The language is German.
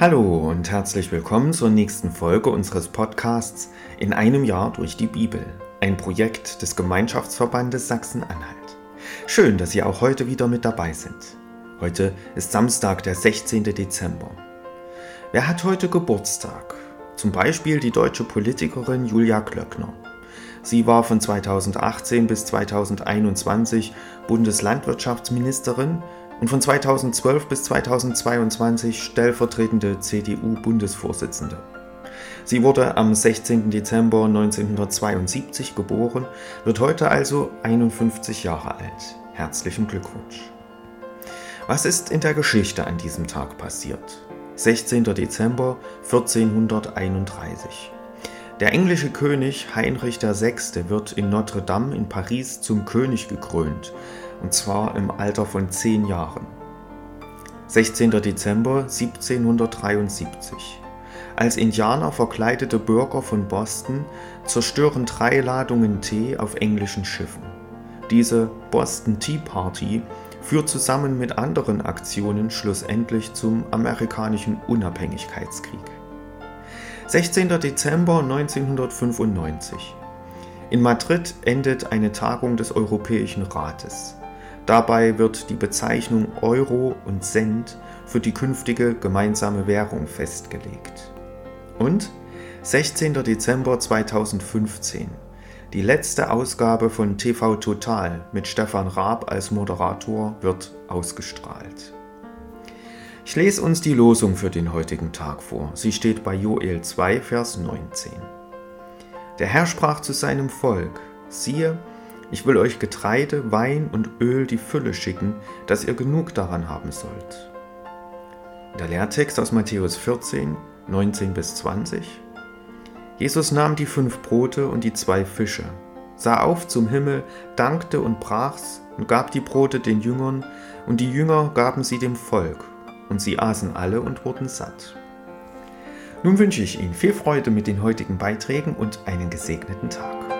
Hallo und herzlich willkommen zur nächsten Folge unseres Podcasts In einem Jahr durch die Bibel, ein Projekt des Gemeinschaftsverbandes Sachsen-Anhalt. Schön, dass Sie auch heute wieder mit dabei sind. Heute ist Samstag, der 16. Dezember. Wer hat heute Geburtstag? Zum Beispiel die deutsche Politikerin Julia Klöckner. Sie war von 2018 bis 2021 Bundeslandwirtschaftsministerin und von 2012 bis 2022 stellvertretende CDU-Bundesvorsitzende. Sie wurde am 16. Dezember 1972 geboren, wird heute also 51 Jahre alt. Herzlichen Glückwunsch. Was ist in der Geschichte an diesem Tag passiert? 16. Dezember 1431. Der englische König Heinrich VI. wird in Notre Dame in Paris zum König gekrönt, und zwar im Alter von zehn Jahren. 16. Dezember 1773. Als Indianer verkleidete Bürger von Boston zerstören drei Ladungen Tee auf englischen Schiffen. Diese Boston Tea Party führt zusammen mit anderen Aktionen schlussendlich zum amerikanischen Unabhängigkeitskrieg. 16. Dezember 1995. In Madrid endet eine Tagung des Europäischen Rates. Dabei wird die Bezeichnung Euro und Cent für die künftige gemeinsame Währung festgelegt. Und 16. Dezember 2015. Die letzte Ausgabe von TV Total mit Stefan Raab als Moderator wird ausgestrahlt. Ich lese uns die Losung für den heutigen Tag vor. Sie steht bei Joel 2, Vers 19. Der Herr sprach zu seinem Volk, siehe, ich will euch Getreide, Wein und Öl die Fülle schicken, dass ihr genug daran haben sollt. Der Lehrtext aus Matthäus 14, 19 bis 20. Jesus nahm die fünf Brote und die zwei Fische, sah auf zum Himmel, dankte und brach's und gab die Brote den Jüngern, und die Jünger gaben sie dem Volk und sie aßen alle und wurden satt. Nun wünsche ich Ihnen viel Freude mit den heutigen Beiträgen und einen gesegneten Tag.